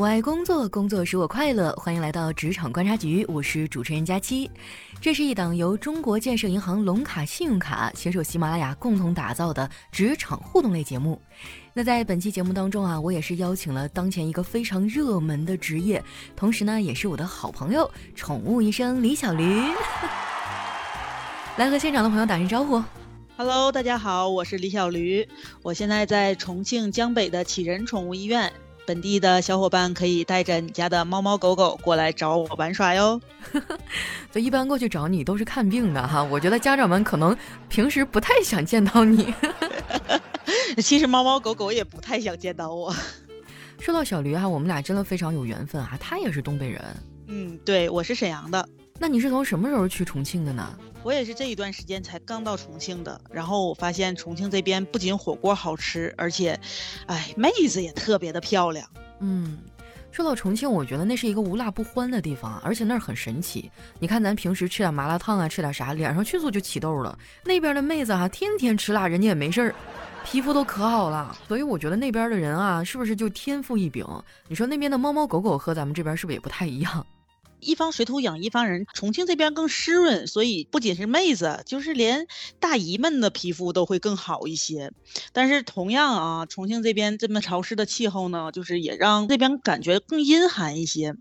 我爱工作，工作使我快乐。欢迎来到职场观察局，我是主持人佳期。这是一档由中国建设银行龙卡信用卡携手喜马拉雅共同打造的职场互动类节目。那在本期节目当中啊，我也是邀请了当前一个非常热门的职业，同时呢，也是我的好朋友——宠物医生李小驴，来和现场的朋友打声招呼。Hello，大家好，我是李小驴，我现在在重庆江北的启仁宠物医院。本地的小伙伴可以带着你家的猫猫狗狗过来找我玩耍哟。就一般过去找你都是看病的哈，我觉得家长们可能平时不太想见到你。其实猫猫狗狗也不太想见到我。说到小驴啊，我们俩真的非常有缘分啊，他也是东北人。嗯，对，我是沈阳的。那你是从什么时候去重庆的呢？我也是这一段时间才刚到重庆的，然后我发现重庆这边不仅火锅好吃，而且，哎，妹子也特别的漂亮。嗯，说到重庆，我觉得那是一个无辣不欢的地方，而且那儿很神奇。你看咱平时吃点麻辣烫啊，吃点啥，脸上迅速就起痘了。那边的妹子哈，天天吃辣，人家也没事儿，皮肤都可好了。所以我觉得那边的人啊，是不是就天赋异禀？你说那边的猫猫狗狗和咱们这边是不是也不太一样？一方水土养一方人，重庆这边更湿润，所以不仅是妹子，就是连大姨们的皮肤都会更好一些。但是同样啊，重庆这边这么潮湿的气候呢，就是也让这边感觉更阴寒一些。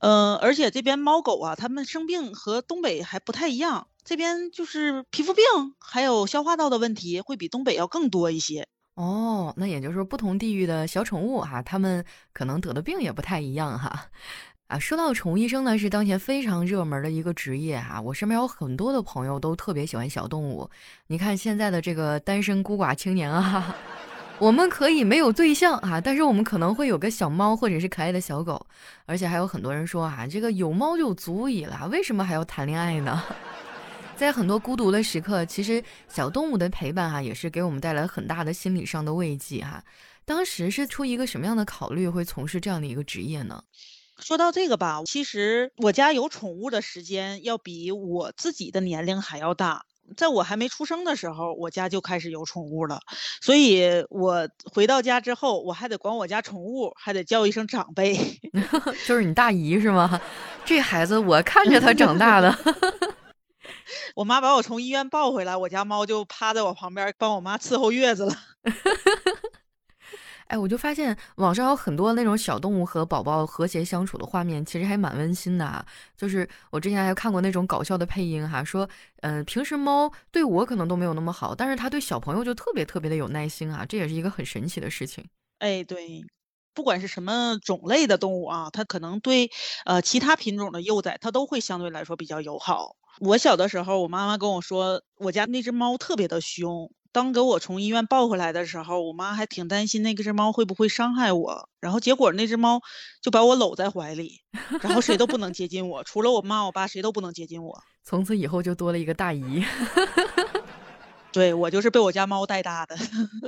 呃，而且这边猫狗啊，它们生病和东北还不太一样，这边就是皮肤病还有消化道的问题会比东北要更多一些。哦，那也就是说不同地域的小宠物哈，它们可能得的病也不太一样哈。啊，说到宠物医生呢，是当前非常热门的一个职业哈。我身边有很多的朋友都特别喜欢小动物。你看现在的这个单身孤寡青年啊，我们可以没有对象啊，但是我们可能会有个小猫或者是可爱的小狗。而且还有很多人说啊，这个有猫就足以了，为什么还要谈恋爱呢？在很多孤独的时刻，其实小动物的陪伴哈，也是给我们带来很大的心理上的慰藉哈。当时是出于一个什么样的考虑，会从事这样的一个职业呢？说到这个吧，其实我家有宠物的时间要比我自己的年龄还要大。在我还没出生的时候，我家就开始有宠物了。所以我回到家之后，我还得管我家宠物，还得叫一声长辈，就是你大姨是吗？这孩子我看着他长大的。我妈把我从医院抱回来，我家猫就趴在我旁边帮我妈伺候月子了。哎，我就发现网上有很多那种小动物和宝宝和谐相处的画面，其实还蛮温馨的啊。就是我之前还看过那种搞笑的配音哈，说，嗯，平时猫对我可能都没有那么好，但是它对小朋友就特别特别的有耐心啊，这也是一个很神奇的事情。哎，对，不管是什么种类的动物啊，它可能对呃其他品种的幼崽，它都会相对来说比较友好。我小的时候，我妈妈跟我说，我家那只猫特别的凶。当给我从医院抱回来的时候，我妈还挺担心那只猫会不会伤害我。然后结果那只猫就把我搂在怀里，然后谁都不能接近我，除了我妈我爸，谁都不能接近我。从此以后就多了一个大姨。对我就是被我家猫带大的。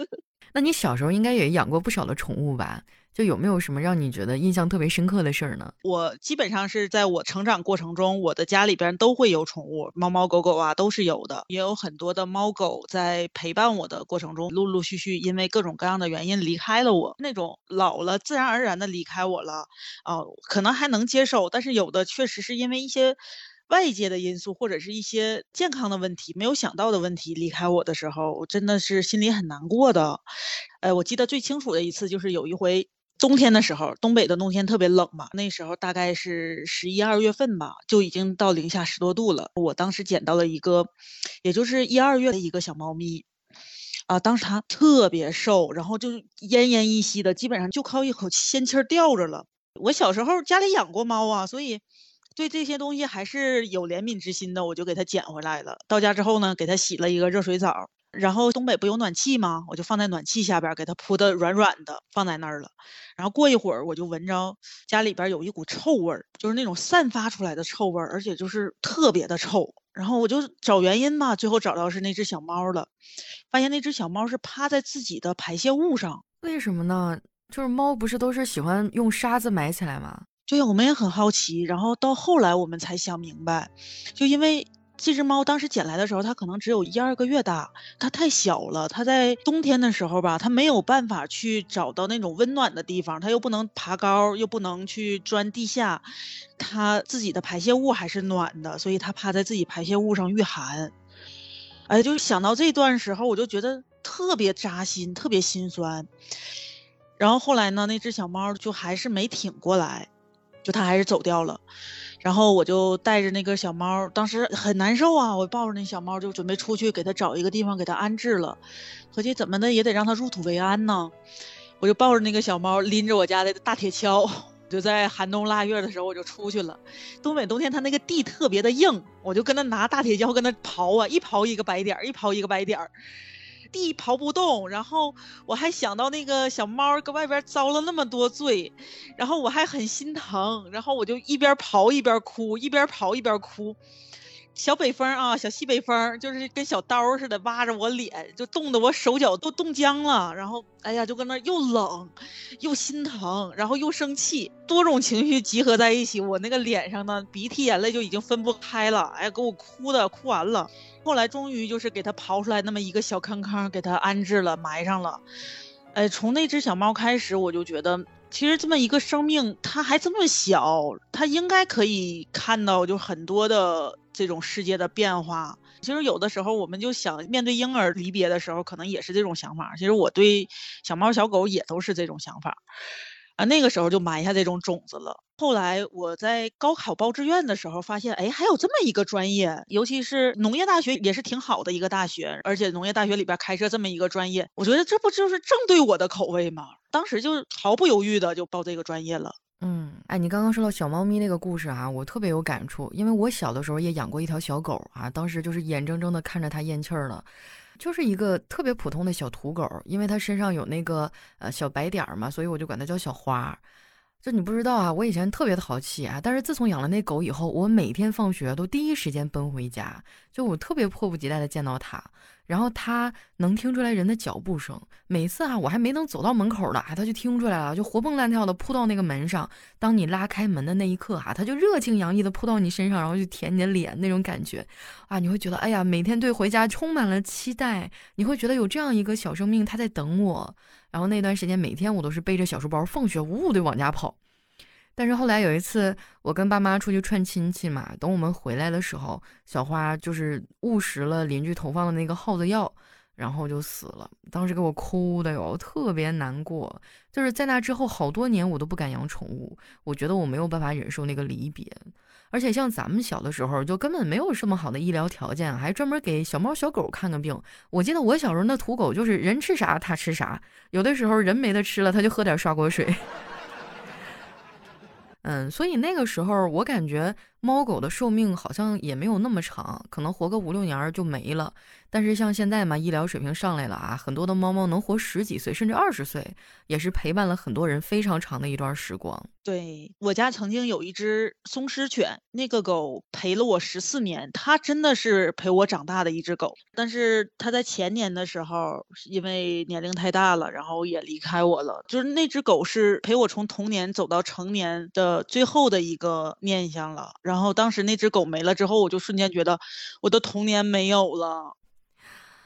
那你小时候应该也养过不少的宠物吧？就有没有什么让你觉得印象特别深刻的事儿呢？我基本上是在我成长过程中，我的家里边都会有宠物，猫猫狗狗啊都是有的，也有很多的猫狗在陪伴我的过程中，陆陆续续因为各种各样的原因离开了我。那种老了自然而然的离开我了，啊，可能还能接受，但是有的确实是因为一些外界的因素或者是一些健康的问题，没有想到的问题离开我的时候，我真的是心里很难过的。呃，我记得最清楚的一次就是有一回。冬天的时候，东北的冬天特别冷嘛，那时候大概是十一二月份吧，就已经到零下十多度了。我当时捡到了一个，也就是一二月的一个小猫咪，啊，当时它特别瘦，然后就奄奄一息的，基本上就靠一口仙气儿吊着了。我小时候家里养过猫啊，所以对这些东西还是有怜悯之心的，我就给它捡回来了。到家之后呢，给它洗了一个热水澡。然后东北不有暖气吗？我就放在暖气下边，给它铺的软软的，放在那儿了。然后过一会儿，我就闻着家里边有一股臭味儿，就是那种散发出来的臭味儿，而且就是特别的臭。然后我就找原因嘛，最后找到是那只小猫了，发现那只小猫是趴在自己的排泄物上。为什么呢？就是猫不是都是喜欢用沙子埋起来吗？对，我们也很好奇。然后到后来我们才想明白，就因为。这只猫当时捡来的时候，它可能只有一二个月大，它太小了。它在冬天的时候吧，它没有办法去找到那种温暖的地方，它又不能爬高，又不能去钻地下，它自己的排泄物还是暖的，所以它趴在自己排泄物上御寒。哎，就想到这段时候，我就觉得特别扎心，特别心酸。然后后来呢，那只小猫就还是没挺过来，就它还是走掉了。然后我就带着那个小猫，当时很难受啊，我抱着那小猫就准备出去给它找一个地方给它安置了，合计怎么的也得让它入土为安呢。我就抱着那个小猫，拎着我家的大铁锹，就在寒冬腊月的时候我就出去了。东北冬天它那个地特别的硬，我就跟它拿大铁锹跟它刨啊，一刨一个白点儿，一刨一个白点儿。地刨不动，然后我还想到那个小猫搁外边遭了那么多罪，然后我还很心疼，然后我就一边刨一边哭，一边刨一边哭。小北风啊，小西北风，就是跟小刀似的挖着我脸，就冻得我手脚都冻僵了。然后，哎呀，就搁那又冷，又心疼，然后又生气，多种情绪集合在一起，我那个脸上呢，鼻涕眼泪就已经分不开了。哎，给我哭的，哭完了。后来终于就是给它刨出来那么一个小坑坑，给它安置了，埋上了。哎，从那只小猫开始，我就觉得，其实这么一个生命，它还这么小，它应该可以看到就很多的。这种世界的变化，其实有的时候我们就想面对婴儿离别的时候，可能也是这种想法。其实我对小猫小狗也都是这种想法，啊，那个时候就埋下这种种子了。后来我在高考报志愿的时候发现，哎，还有这么一个专业，尤其是农业大学也是挺好的一个大学，而且农业大学里边开设这么一个专业，我觉得这不就是正对我的口味吗？当时就毫不犹豫的就报这个专业了。嗯，哎，你刚刚说到小猫咪那个故事啊，我特别有感触，因为我小的时候也养过一条小狗啊，当时就是眼睁睁的看着它咽气儿了，就是一个特别普通的小土狗，因为它身上有那个呃小白点儿嘛，所以我就管它叫小花。就你不知道啊，我以前特别淘气啊，但是自从养了那狗以后，我每天放学都第一时间奔回家，就我特别迫不及待的见到它。然后它能听出来人的脚步声，每次啊，我还没能走到门口呢，它就听出来了，就活蹦乱跳的扑到那个门上。当你拉开门的那一刻，哈，它就热情洋溢的扑到你身上，然后就舔你的脸，那种感觉，啊，你会觉得，哎呀，每天对回家充满了期待。你会觉得有这样一个小生命，它在等我。然后那段时间，每天我都是背着小书包，放学呜呜的往家跑。但是后来有一次，我跟爸妈出去串亲戚嘛，等我们回来的时候，小花就是误食了邻居投放的那个耗子药，然后就死了。当时给我哭的哟，特别难过。就是在那之后好多年，我都不敢养宠物，我觉得我没有办法忍受那个离别。而且像咱们小的时候，就根本没有这么好的医疗条件，还专门给小猫小狗看个病。我记得我小时候那土狗就是人吃啥它吃啥，有的时候人没得吃了，它就喝点刷锅水。嗯，所以那个时候我感觉猫狗的寿命好像也没有那么长，可能活个五六年就没了。但是像现在嘛，医疗水平上来了啊，很多的猫猫能活十几岁，甚至二十岁，也是陪伴了很多人非常长的一段时光。对我家曾经有一只松狮犬，那个狗陪了我十四年，它真的是陪我长大的一只狗。但是它在前年的时候，因为年龄太大了，然后也离开我了。就是那只狗是陪我从童年走到成年的最后的一个念想了。然后当时那只狗没了之后，我就瞬间觉得我的童年没有了。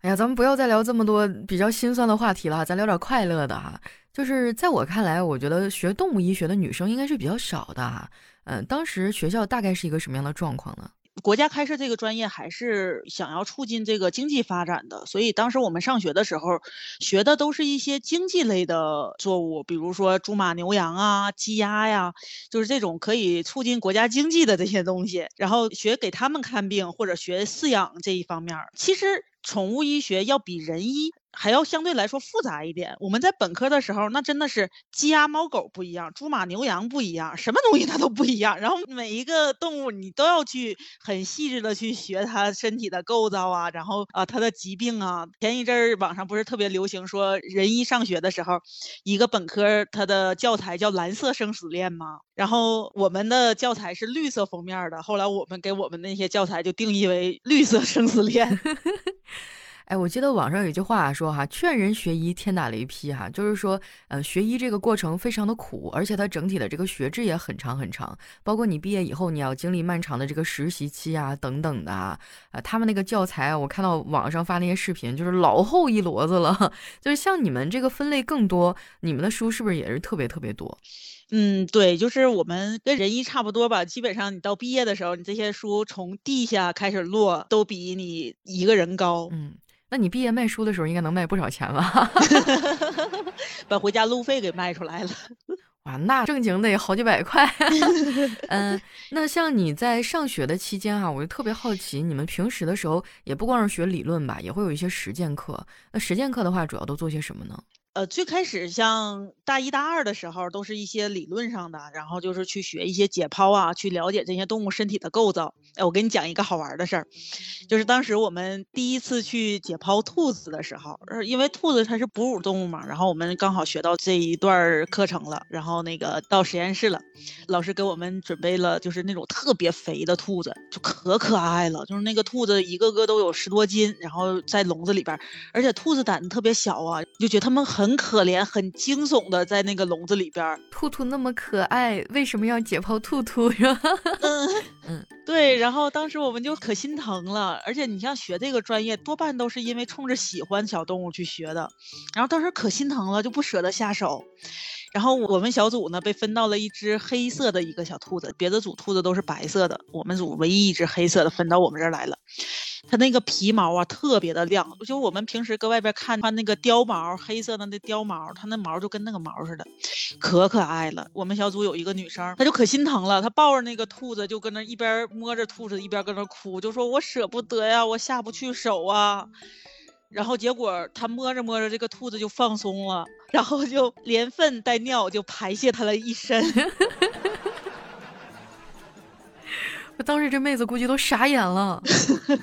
哎呀，咱们不要再聊这么多比较心酸的话题了，咱聊点快乐的哈。就是在我看来，我觉得学动物医学的女生应该是比较少的哈。嗯，当时学校大概是一个什么样的状况呢？国家开设这个专业还是想要促进这个经济发展的，所以当时我们上学的时候学的都是一些经济类的作物，比如说猪马牛羊啊、鸡鸭呀，就是这种可以促进国家经济的这些东西。然后学给他们看病或者学饲养这一方面，其实宠物医学要比人医。还要相对来说复杂一点。我们在本科的时候，那真的是鸡鸭猫狗不一样，猪马牛羊不一样，什么东西它都不一样。然后每一个动物你都要去很细致的去学它身体的构造啊，然后啊它的疾病啊。前一阵儿网上不是特别流行说人医上学的时候，一个本科它的教材叫蓝色生死恋吗？然后我们的教材是绿色封面的，后来我们给我们那些教材就定义为绿色生死恋。哎，我记得网上有句话说哈，劝人学医，天打雷劈哈，就是说，呃，学医这个过程非常的苦，而且它整体的这个学制也很长很长，包括你毕业以后，你要经历漫长的这个实习期啊，等等的啊，啊，他们那个教材，我看到网上发那些视频，就是老厚一摞子了，就是像你们这个分类更多，你们的书是不是也是特别特别多？嗯，对，就是我们跟人医差不多吧。基本上你到毕业的时候，你这些书从地下开始落，都比你一个人高。嗯，那你毕业卖书的时候，应该能卖不少钱吧？把回家路费给卖出来了。哇，那正经得好几百块。嗯，那像你在上学的期间啊，我就特别好奇，你们平时的时候也不光是学理论吧，也会有一些实践课。那实践课的话，主要都做些什么呢？呃，最开始像大一、大二的时候，都是一些理论上的，然后就是去学一些解剖啊，去了解这些动物身体的构造。哎，我给你讲一个好玩的事儿，就是当时我们第一次去解剖兔子的时候，因为兔子它是哺乳动物嘛，然后我们刚好学到这一段课程了，然后那个到实验室了，老师给我们准备了就是那种特别肥的兔子，就可可爱了，就是那个兔子一个个都有十多斤，然后在笼子里边，而且兔子胆子特别小啊，就觉得它们很。很可怜，很惊悚的在那个笼子里边。兔兔那么可爱，为什么要解剖兔兔？是吧？嗯嗯，对。然后当时我们就可心疼了，而且你像学这个专业，多半都是因为冲着喜欢小动物去学的。然后当时可心疼了，就不舍得下手。然后我们小组呢被分到了一只黑色的一个小兔子，别的组兔子都是白色的，我们组唯一一只黑色的分到我们这儿来了。它那个皮毛啊特别的亮，就我们平时搁外边看它那个貂毛，黑色的那貂毛，它那毛就跟那个毛似的，可可爱了。我们小组有一个女生，她就可心疼了，她抱着那个兔子就跟那一边摸着兔子一边搁那哭，就说我舍不得呀，我下不去手啊。然后结果他摸着摸着，这个兔子就放松了，然后就连粪带尿就排泄他了一身。我当时这妹子估计都傻眼了。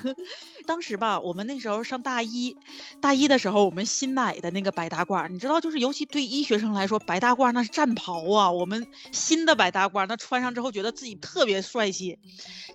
当时吧，我们那时候上大一，大一的时候我们新买的那个白大褂，你知道，就是尤其对医学生来说，白大褂那是战袍啊。我们新的白大褂，那穿上之后觉得自己特别帅气。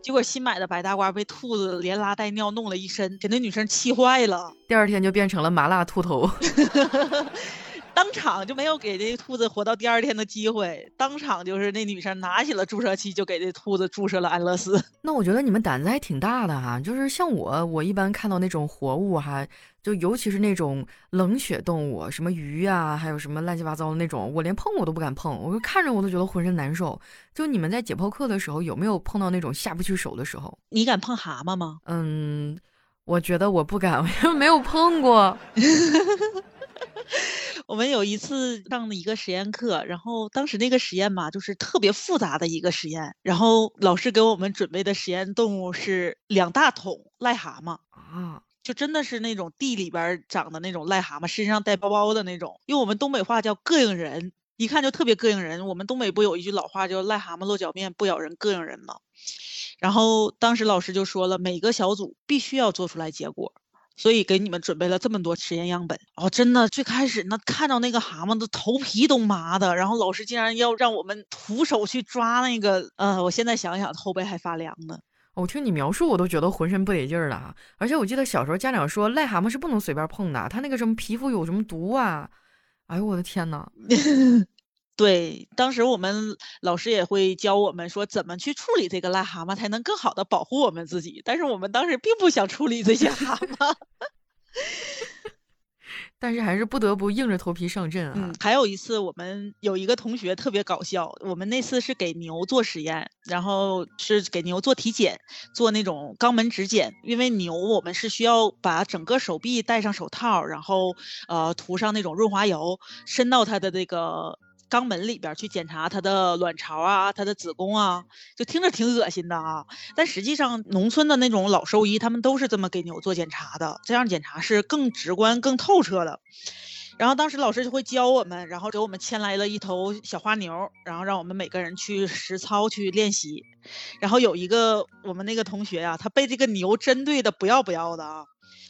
结果新买的白大褂被兔子连拉带尿弄了一身，给那女生气坏了。第二天就变成了麻辣兔头。当场就没有给这兔子活到第二天的机会，当场就是那女生拿起了注射器就给这兔子注射了安乐死。那我觉得你们胆子还挺大的哈，就是像我，我一般看到那种活物哈，就尤其是那种冷血动物，什么鱼啊，还有什么乱七八糟的那种，我连碰我都不敢碰，我就看着我都觉得浑身难受。就你们在解剖课的时候，有没有碰到那种下不去手的时候？你敢碰蛤蟆吗？嗯，我觉得我不敢，因为没有碰过。我们有一次上的一个实验课，然后当时那个实验嘛，就是特别复杂的一个实验。然后老师给我们准备的实验动物是两大桶癞蛤蟆啊，就真的是那种地里边长的那种癞蛤蟆，身上带包包的那种。用我们东北话叫膈应人，一看就特别膈应人。我们东北不有一句老话叫“癞蛤蟆落脚面，不咬人膈应人”吗？然后当时老师就说了，每个小组必须要做出来结果。所以给你们准备了这么多实验样本哦，真的，最开始那看到那个蛤蟆的头皮都麻的，然后老师竟然要让我们徒手去抓那个，呃，我现在想想后背还发凉呢。我听你描述，我都觉得浑身不得劲儿了啊。而且我记得小时候家长说癞蛤蟆是不能随便碰的，它那个什么皮肤有什么毒啊？哎呦我的天呐！对，当时我们老师也会教我们说怎么去处理这个癞蛤蟆，才能更好的保护我们自己。但是我们当时并不想处理这些蛤蟆，但是还是不得不硬着头皮上阵啊。嗯，还有一次，我们有一个同学特别搞笑，我们那次是给牛做实验，然后是给牛做体检，做那种肛门指检，因为牛我们是需要把整个手臂戴上手套，然后呃涂上那种润滑油，伸到它的这个。肛门里边去检查它的卵巢啊，它的子宫啊，就听着挺恶心的啊。但实际上，农村的那种老兽医他们都是这么给牛做检查的，这样检查是更直观、更透彻的。然后当时老师就会教我们，然后给我们牵来了一头小花牛，然后让我们每个人去实操去练习。然后有一个我们那个同学呀，他被这个牛针对的不要不要的啊。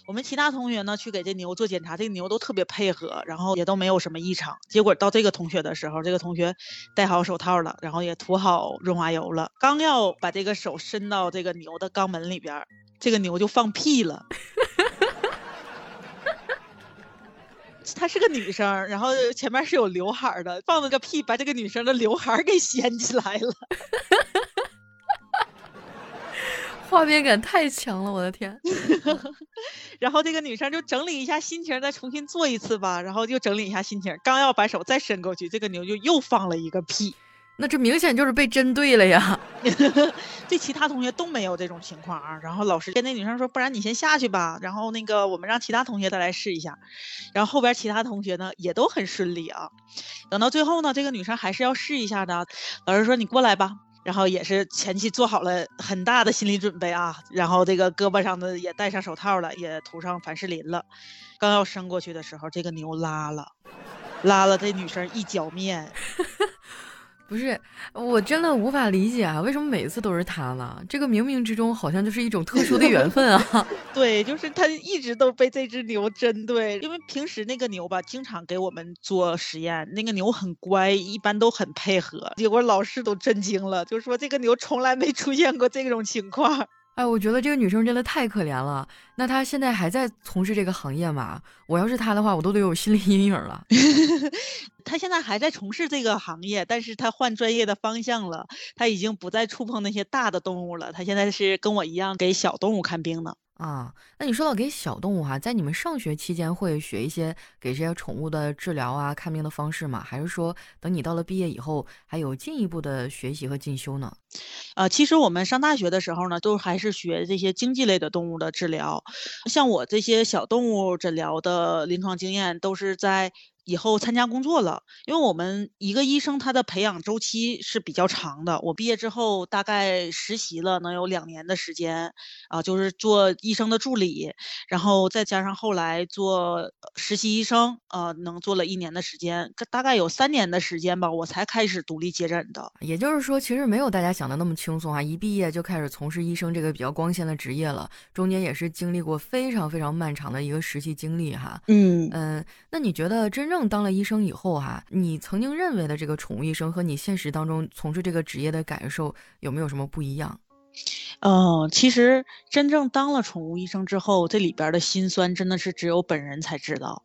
我们其他同学呢去给这牛做检查，这个牛都特别配合，然后也都没有什么异常。结果到这个同学的时候，这个同学戴好手套了，然后也涂好润滑油了，刚要把这个手伸到这个牛的肛门里边，这个牛就放屁了。她是个女生，然后前面是有刘海的，放了个屁，把这个女生的刘海给掀起来了。画面感太强了，我的天！然后这个女生就整理一下心情，再重新做一次吧。然后又整理一下心情，刚要把手再伸过去，这个牛就又放了一个屁。那这明显就是被针对了呀！对其他同学都没有这种情况啊。然后老师跟那女生说：“不然你先下去吧。”然后那个我们让其他同学再来试一下。然后后边其他同学呢也都很顺利啊。等到最后呢，这个女生还是要试一下的。老师说：“你过来吧。”然后也是前期做好了很大的心理准备啊。然后这个胳膊上的也戴上手套了，也涂上凡士林了。刚要伸过去的时候，这个牛拉了，拉了这女生一脚面。不是，我真的无法理解啊，为什么每次都是他呢？这个冥冥之中好像就是一种特殊的缘分啊。对，就是他一直都被这只牛针对，因为平时那个牛吧，经常给我们做实验，那个牛很乖，一般都很配合。结果老师都震惊了，就说这个牛从来没出现过这种情况。哎，我觉得这个女生真的太可怜了。那她现在还在从事这个行业吗？我要是她的话，我都得有心理阴影了。她现在还在从事这个行业，但是她换专业的方向了。她已经不再触碰那些大的动物了。她现在是跟我一样给小动物看病呢。啊，那你说到给小动物哈，在你们上学期间会学一些给这些宠物的治疗啊、看病的方式吗？还是说等你到了毕业以后，还有进一步的学习和进修呢？呃，其实我们上大学的时候呢，都还是学这些经济类的动物的治疗。像我这些小动物诊疗的临床经验，都是在。以后参加工作了，因为我们一个医生他的培养周期是比较长的。我毕业之后大概实习了能有两年的时间，啊，就是做医生的助理，然后再加上后来做实习医生，呃，能做了一年的时间，大概有三年的时间吧，我才开始独立接诊的。也就是说，其实没有大家想的那么轻松啊！一毕业就开始从事医生这个比较光鲜的职业了，中间也是经历过非常非常漫长的一个实习经历哈。嗯嗯，那你觉得真正正当了医生以后哈，你曾经认为的这个宠物医生和你现实当中从事这个职业的感受有没有什么不一样？嗯，其实真正当了宠物医生之后，这里边的辛酸真的是只有本人才知道。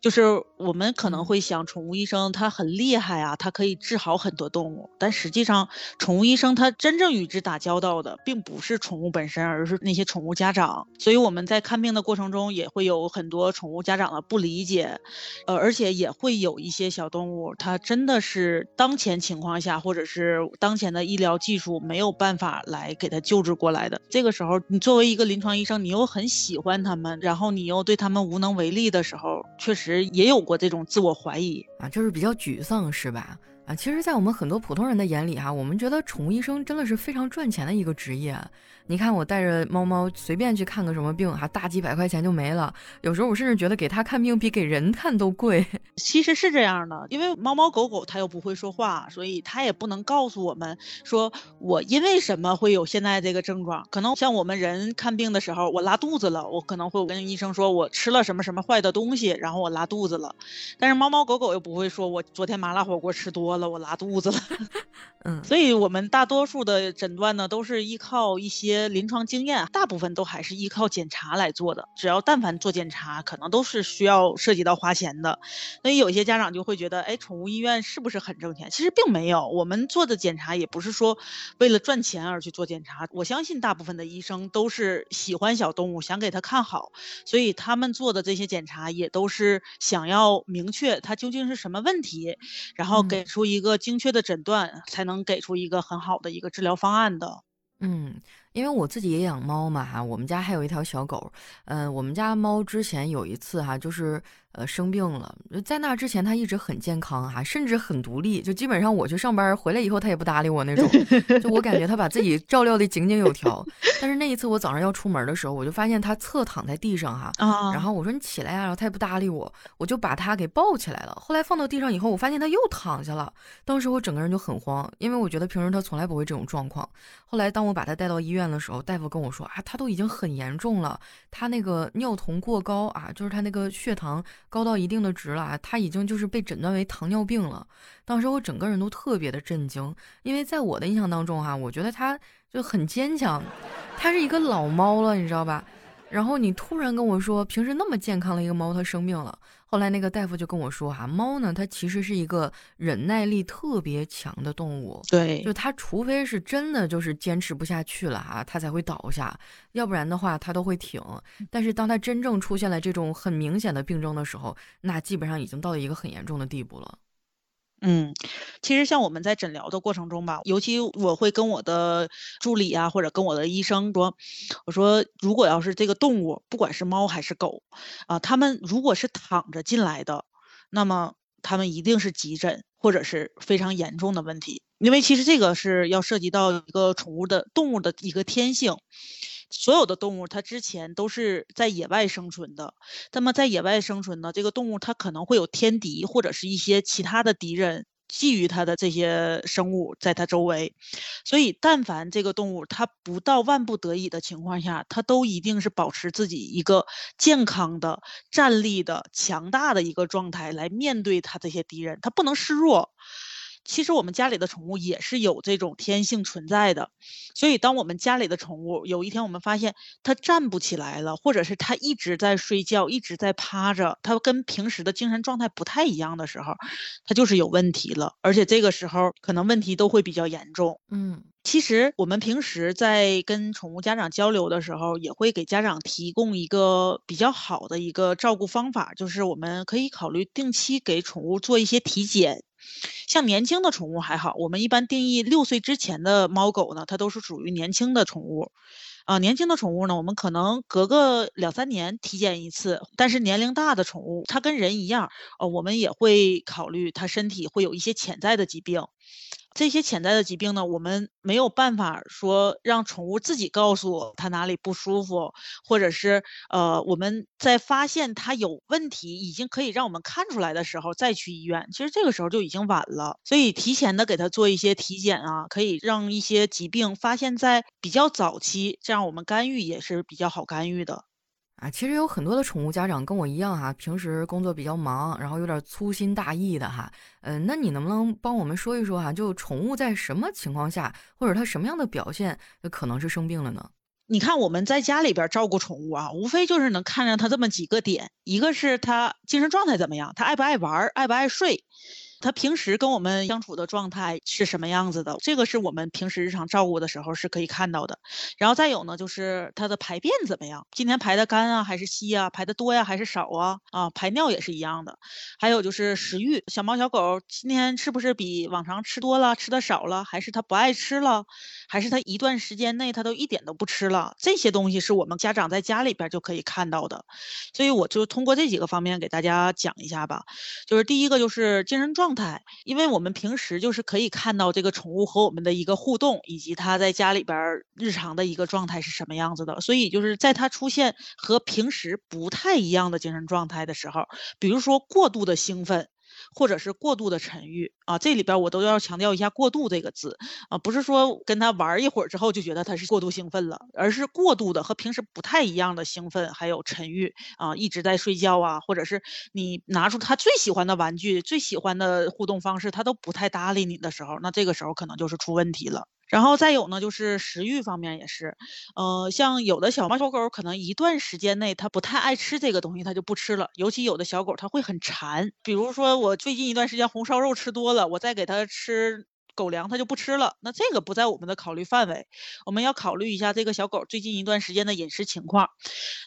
就是我们可能会想，宠物医生他很厉害啊，他可以治好很多动物。但实际上，宠物医生他真正与之打交道的，并不是宠物本身，而是那些宠物家长。所以我们在看病的过程中，也会有很多宠物家长的不理解，呃，而且也会有一些小动物，它真的是当前情况下，或者是当前的医疗技术没有办法来给他救治。过来的这个时候，你作为一个临床医生，你又很喜欢他们，然后你又对他们无能为力的时候，确实也有过这种自我怀疑啊，就是比较沮丧，是吧？啊，其实，在我们很多普通人的眼里哈，我们觉得宠物医生真的是非常赚钱的一个职业。你看我带着猫猫随便去看个什么病，哈，大几百块钱就没了。有时候我甚至觉得给它看病比给人看都贵。其实是这样的，因为猫猫狗狗它又不会说话，所以它也不能告诉我们说我因为什么会有现在这个症状。可能像我们人看病的时候，我拉肚子了，我可能会跟医生说我吃了什么什么坏的东西，然后我拉肚子了。但是猫猫狗狗又不会说我昨天麻辣火锅吃多了，我拉肚子了。嗯，所以我们大多数的诊断呢，都是依靠一些临床经验，大部分都还是依靠检查来做的。只要但凡做检查，可能都是需要涉及到花钱的。所以有些家长就会觉得，哎，宠物医院是不是很挣钱？其实并没有，我们做的检查也不是说为了赚钱而去做检查。我相信大部分的医生都是喜欢小动物，想给它看好，所以他们做的这些检查也都是想要明确它究竟是什么问题，然后给出一个精确的诊断，才能。给出一个很好的一个治疗方案的，嗯。因为我自己也养猫嘛哈，我们家还有一条小狗，嗯，我们家猫之前有一次哈，就是呃生病了，在那之前他一直很健康哈，甚至很独立，就基本上我去上班回来以后他也不搭理我那种，就我感觉他把自己 照料的井井有条。但是那一次我早上要出门的时候，我就发现他侧躺在地上哈，然后我说你起来呀，然后他也不搭理我，我就把他给抱起来了。后来放到地上以后，我发现他又躺下了，当时我整个人就很慌，因为我觉得平时他从来不会这种状况。后来当我把他带到医院。院的时候，大夫跟我说啊，他都已经很严重了，他那个尿酮过高啊，就是他那个血糖高到一定的值了，他已经就是被诊断为糖尿病了。当时我整个人都特别的震惊，因为在我的印象当中哈，我觉得他就很坚强，他是一个老猫了，你知道吧？然后你突然跟我说，平时那么健康的一个猫，它生病了。后来那个大夫就跟我说哈，猫呢，它其实是一个忍耐力特别强的动物。对，就它除非是真的就是坚持不下去了哈，它才会倒下，要不然的话它都会挺。但是当它真正出现了这种很明显的病症的时候，那基本上已经到了一个很严重的地步了。嗯，其实像我们在诊疗的过程中吧，尤其我会跟我的助理啊，或者跟我的医生说，我说如果要是这个动物，不管是猫还是狗，啊，他们如果是躺着进来的，那么他们一定是急诊或者是非常严重的问题，因为其实这个是要涉及到一个宠物的动物的一个天性。所有的动物，它之前都是在野外生存的。那么在野外生存呢，这个动物它可能会有天敌或者是一些其他的敌人觊觎它的这些生物在它周围。所以，但凡这个动物它不到万不得已的情况下，它都一定是保持自己一个健康的、站立的、强大的一个状态来面对它这些敌人，它不能示弱。其实我们家里的宠物也是有这种天性存在的，所以当我们家里的宠物有一天我们发现它站不起来了，或者是它一直在睡觉，一直在趴着，它跟平时的精神状态不太一样的时候，它就是有问题了，而且这个时候可能问题都会比较严重。嗯，其实我们平时在跟宠物家长交流的时候，也会给家长提供一个比较好的一个照顾方法，就是我们可以考虑定期给宠物做一些体检。像年轻的宠物还好，我们一般定义六岁之前的猫狗呢，它都是属于年轻的宠物。啊，年轻的宠物呢，我们可能隔个两三年体检一次。但是年龄大的宠物，它跟人一样，呃，我们也会考虑它身体会有一些潜在的疾病。这些潜在的疾病呢，我们没有办法说让宠物自己告诉它哪里不舒服，或者是呃我们在发现它有问题，已经可以让我们看出来的时候再去医院，其实这个时候就已经晚了。所以提前的给它做一些体检啊，可以让一些疾病发现在比较早期，这样我们干预也是比较好干预的。啊，其实有很多的宠物家长跟我一样哈，平时工作比较忙，然后有点粗心大意的哈。嗯，那你能不能帮我们说一说哈，就宠物在什么情况下，或者它什么样的表现，可能是生病了呢？你看我们在家里边照顾宠物啊，无非就是能看着它这么几个点，一个是它精神状态怎么样，它爱不爱玩，爱不爱睡。它平时跟我们相处的状态是什么样子的？这个是我们平时日常照顾的时候是可以看到的。然后再有呢，就是它的排便怎么样？今天排的干啊，还是稀啊？排的多呀，还是少啊？啊，排尿也是一样的。还有就是食欲，小猫小狗今天是不是比往常吃多了，吃的少了？还是它不爱吃了？还是它一段时间内它都一点都不吃了？这些东西是我们家长在家里边就可以看到的。所以我就通过这几个方面给大家讲一下吧。就是第一个就是精神状。状态，因为我们平时就是可以看到这个宠物和我们的一个互动，以及它在家里边日常的一个状态是什么样子的。所以就是在它出现和平时不太一样的精神状态的时候，比如说过度的兴奋。或者是过度的沉郁啊，这里边我都要强调一下“过度”这个字啊，不是说跟他玩一会儿之后就觉得他是过度兴奋了，而是过度的和平时不太一样的兴奋，还有沉郁啊，一直在睡觉啊，或者是你拿出他最喜欢的玩具、最喜欢的互动方式，他都不太搭理你的时候，那这个时候可能就是出问题了。然后再有呢，就是食欲方面也是，呃，像有的小猫小狗可能一段时间内它不太爱吃这个东西，它就不吃了。尤其有的小狗它会很馋，比如说我最近一段时间红烧肉吃多了，我再给它吃狗粮，它就不吃了。那这个不在我们的考虑范围，我们要考虑一下这个小狗最近一段时间的饮食情况。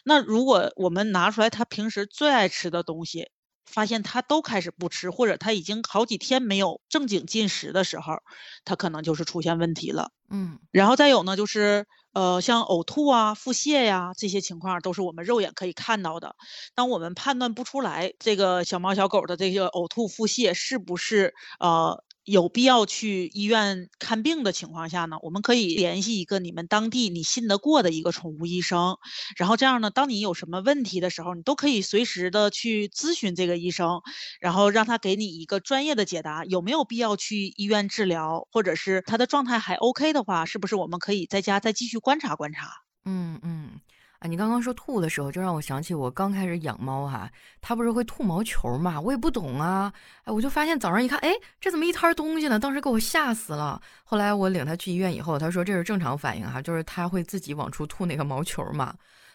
那如果我们拿出来它平时最爱吃的东西。发现他都开始不吃，或者他已经好几天没有正经进食的时候，他可能就是出现问题了。嗯，然后再有呢，就是呃，像呕吐啊、腹泻呀这些情况，都是我们肉眼可以看到的。当我们判断不出来这个小猫小狗的这个呕吐、腹泻是不是呃。有必要去医院看病的情况下呢，我们可以联系一个你们当地你信得过的一个宠物医生，然后这样呢，当你有什么问题的时候，你都可以随时的去咨询这个医生，然后让他给你一个专业的解答，有没有必要去医院治疗，或者是他的状态还 OK 的话，是不是我们可以在家再继续观察观察？嗯嗯。你刚刚说吐的时候，就让我想起我刚开始养猫哈，它不是会吐毛球嘛，我也不懂啊，哎，我就发现早上一看，哎，这怎么一摊东西呢？当时给我吓死了。后来我领它去医院以后，他说这是正常反应哈，就是它会自己往出吐那个毛球嘛。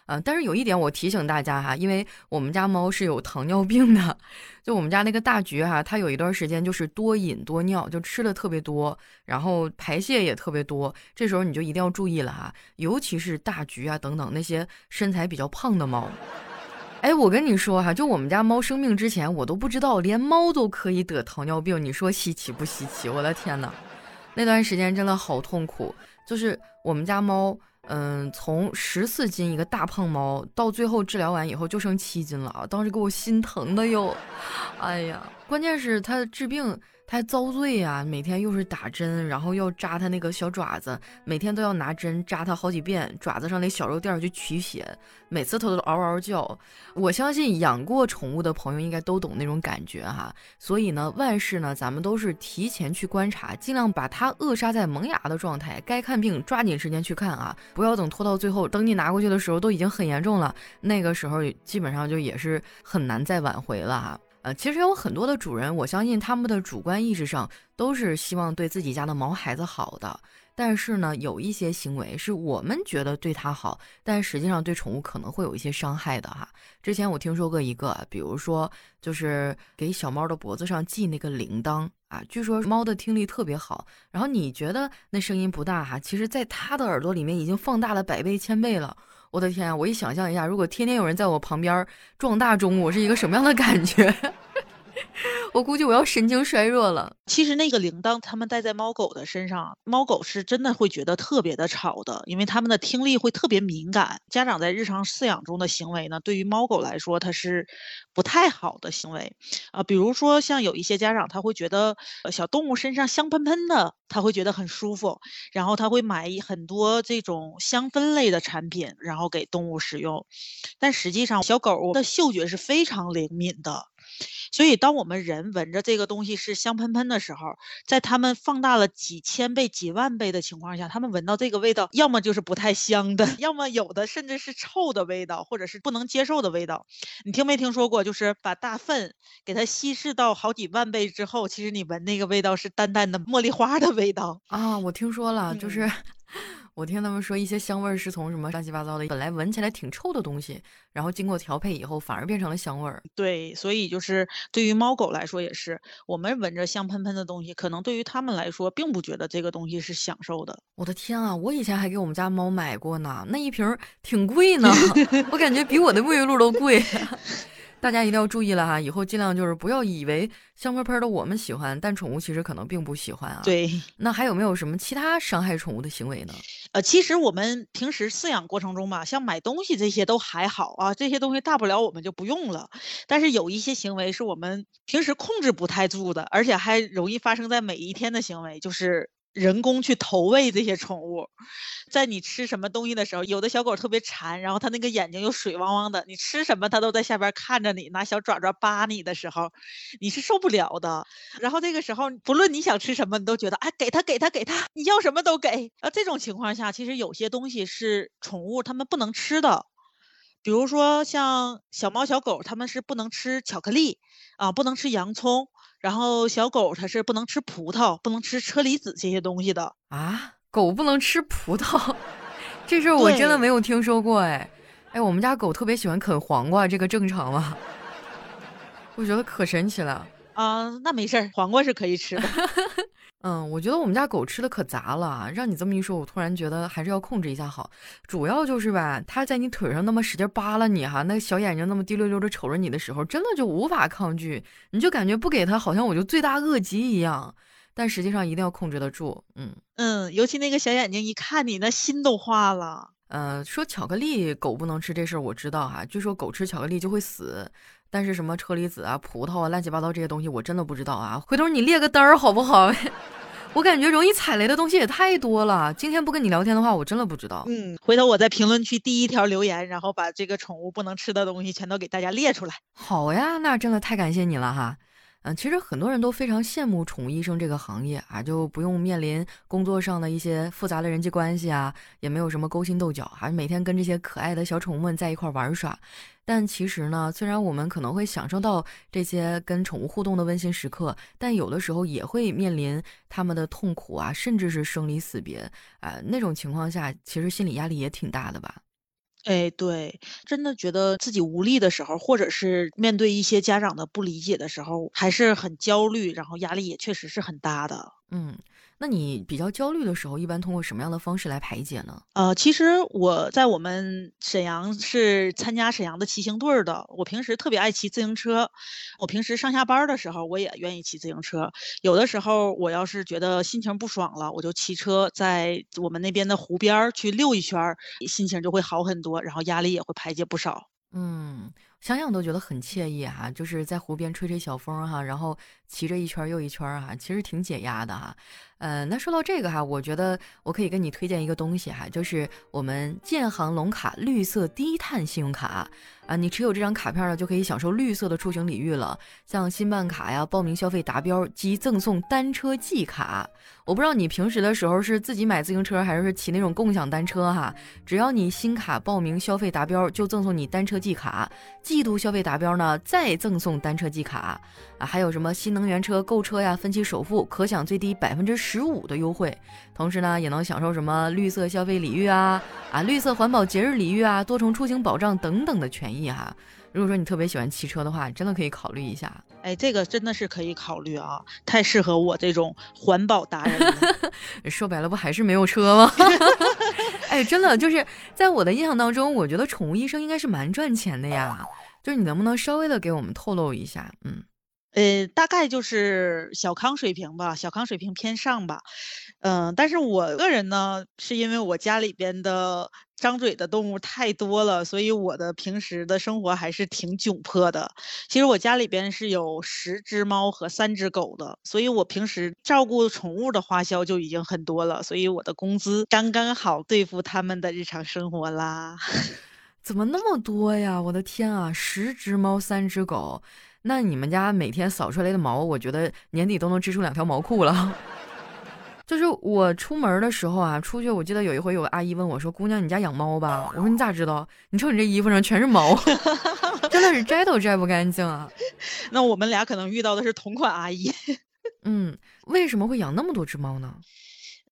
啊，但是有一点我提醒大家哈，因为我们家猫是有糖尿病的，就我们家那个大橘哈，它有一段时间就是多饮多尿，就吃的特别多，然后排泄也特别多，这时候你就一定要注意了哈，尤其是大橘啊等等那些身材比较胖的猫。哎，我跟你说哈，就我们家猫生病之前，我都不知道连猫都可以得糖尿病，你说稀奇不稀奇？我的天呐，那段时间真的好痛苦，就是我们家猫。嗯，从十四斤一个大胖猫，到最后治疗完以后就剩七斤了啊！当时给我心疼的哟，哎呀，关键是它治病。他还遭罪呀！每天又是打针，然后要扎他那个小爪子，每天都要拿针扎他好几遍，爪子上那小肉垫去取血，每次他都嗷嗷叫。我相信养过宠物的朋友应该都懂那种感觉哈。所以呢，万事呢，咱们都是提前去观察，尽量把它扼杀在萌芽的状态。该看病抓紧时间去看啊，不要等拖到最后，等你拿过去的时候都已经很严重了，那个时候基本上就也是很难再挽回了哈。呃，其实有很多的主人，我相信他们的主观意识上都是希望对自己家的毛孩子好的。但是呢，有一些行为是我们觉得对它好，但实际上对宠物可能会有一些伤害的哈。之前我听说过一个，比如说就是给小猫的脖子上系那个铃铛啊，据说猫的听力特别好，然后你觉得那声音不大哈，其实在它的耳朵里面已经放大了百倍千倍了。我的天啊！我一想象一下，如果天天有人在我旁边撞大钟，我是一个什么样的感觉？我估计我要神经衰弱了。其实那个铃铛，他们戴在猫狗的身上，猫狗是真的会觉得特别的吵的，因为它们的听力会特别敏感。家长在日常饲养中的行为呢，对于猫狗来说，它是不太好的行为啊。比如说，像有一些家长，他会觉得小动物身上香喷喷的，他会觉得很舒服，然后他会买很多这种香氛类的产品，然后给动物使用。但实际上，小狗的嗅觉是非常灵敏的。所以，当我们人闻着这个东西是香喷喷的时候，在他们放大了几千倍、几万倍的情况下，他们闻到这个味道，要么就是不太香的，要么有的甚至是臭的味道，或者是不能接受的味道。你听没听说过？就是把大粪给它稀释到好几万倍之后，其实你闻那个味道是淡淡的茉莉花的味道啊！我听说了，就是。我听他们说，一些香味儿是从什么乱七八糟的，本来闻起来挺臭的东西，然后经过调配以后，反而变成了香味儿。对，所以就是对于猫狗来说也是，我们闻着香喷喷的东西，可能对于他们来说，并不觉得这个东西是享受的。我的天啊，我以前还给我们家猫买过呢，那一瓶挺贵呢，我感觉比我的沐浴露都贵。大家一定要注意了哈，以后尽量就是不要以为香喷喷的我们喜欢，但宠物其实可能并不喜欢啊。对，那还有没有什么其他伤害宠物的行为呢？呃，其实我们平时饲养过程中吧，像买东西这些都还好啊，这些东西大不了我们就不用了。但是有一些行为是我们平时控制不太住的，而且还容易发生在每一天的行为，就是。人工去投喂这些宠物，在你吃什么东西的时候，有的小狗特别馋，然后它那个眼睛又水汪汪的，你吃什么它都在下边看着你，拿小爪爪扒你的时候，你是受不了的。然后这个时候，不论你想吃什么，你都觉得哎，给它给它给它，你要什么都给。啊，这种情况下，其实有些东西是宠物它们不能吃的，比如说像小猫小狗，它们是不能吃巧克力啊，不能吃洋葱。然后小狗它是不能吃葡萄，不能吃车厘子这些东西的啊。狗不能吃葡萄，这事儿我真的没有听说过哎。哎，我们家狗特别喜欢啃黄瓜，这个正常吗？我觉得可神奇了啊。那没事儿，黄瓜是可以吃的。嗯，我觉得我们家狗吃的可杂了，让你这么一说，我突然觉得还是要控制一下好。主要就是吧，它在你腿上那么使劲扒拉你哈，那小眼睛那么滴溜溜的瞅着你的时候，真的就无法抗拒，你就感觉不给它，好像我就罪大恶极一样。但实际上一定要控制得住，嗯嗯，尤其那个小眼睛一看你，那心都化了。呃，说巧克力狗不能吃这事儿我知道哈，据说狗吃巧克力就会死，但是什么车厘子啊、葡萄啊、乱七八糟这些东西我真的不知道啊。回头你列个单儿好不好？我感觉容易踩雷的东西也太多了。今天不跟你聊天的话，我真的不知道。嗯，回头我在评论区第一条留言，然后把这个宠物不能吃的东西全都给大家列出来。好呀，那真的太感谢你了哈。嗯，其实很多人都非常羡慕宠物医生这个行业啊，就不用面临工作上的一些复杂的人际关系啊，也没有什么勾心斗角，还每天跟这些可爱的小宠物们在一块玩耍。但其实呢，虽然我们可能会享受到这些跟宠物互动的温馨时刻，但有的时候也会面临他们的痛苦啊，甚至是生离死别啊。那种情况下，其实心理压力也挺大的吧。哎，对，真的觉得自己无力的时候，或者是面对一些家长的不理解的时候，还是很焦虑，然后压力也确实是很大的。嗯，那你比较焦虑的时候，一般通过什么样的方式来排解呢？呃，其实我在我们沈阳是参加沈阳的骑行队儿的。我平时特别爱骑自行车，我平时上下班儿的时候，我也愿意骑自行车。有的时候我要是觉得心情不爽了，我就骑车在我们那边的湖边儿去溜一圈儿，心情就会好很多，然后压力也会排解不少。嗯，想想都觉得很惬意哈，就是在湖边吹吹小风哈，然后骑着一圈又一圈哈，其实挺解压的哈。呃，那说到这个哈，我觉得我可以跟你推荐一个东西哈，就是我们建行龙卡绿色低碳信用卡啊，你持有这张卡片呢，就可以享受绿色的出行礼遇了，像新办卡呀，报名消费达标即赠送单车季卡。我不知道你平时的时候是自己买自行车还是骑那种共享单车哈，只要你新卡报名消费达标，就赠送你单车季卡，季度消费达标呢再赠送单车季卡啊，还有什么新能源车购车呀，分期首付可享最低百分之十五的优惠，同时呢也能享受什么绿色消费礼遇啊啊，绿色环保节日礼遇啊，多重出行保障等等的权益哈。如果说你特别喜欢骑车的话，真的可以考虑一下。哎，这个真的是可以考虑啊，太适合我这种环保达人了。说白了，不还是没有车吗？哎，真的就是在我的印象当中，我觉得宠物医生应该是蛮赚钱的呀。就是你能不能稍微的给我们透露一下？嗯。呃，大概就是小康水平吧，小康水平偏上吧。嗯，但是我个人呢，是因为我家里边的张嘴的动物太多了，所以我的平时的生活还是挺窘迫的。其实我家里边是有十只猫和三只狗的，所以我平时照顾宠物的花销就已经很多了，所以我的工资刚刚好对付他们的日常生活啦。怎么那么多呀？我的天啊，十只猫，三只狗。那你们家每天扫出来的毛，我觉得年底都能织出两条毛裤了。就是我出门的时候啊，出去我记得有一回有个阿姨问我说：“姑娘，你家养猫吧？”我说：“你咋知道？你瞅你这衣服上全是毛，真的是摘都摘不干净啊。”那我们俩可能遇到的是同款阿姨。嗯，为什么会养那么多只猫呢？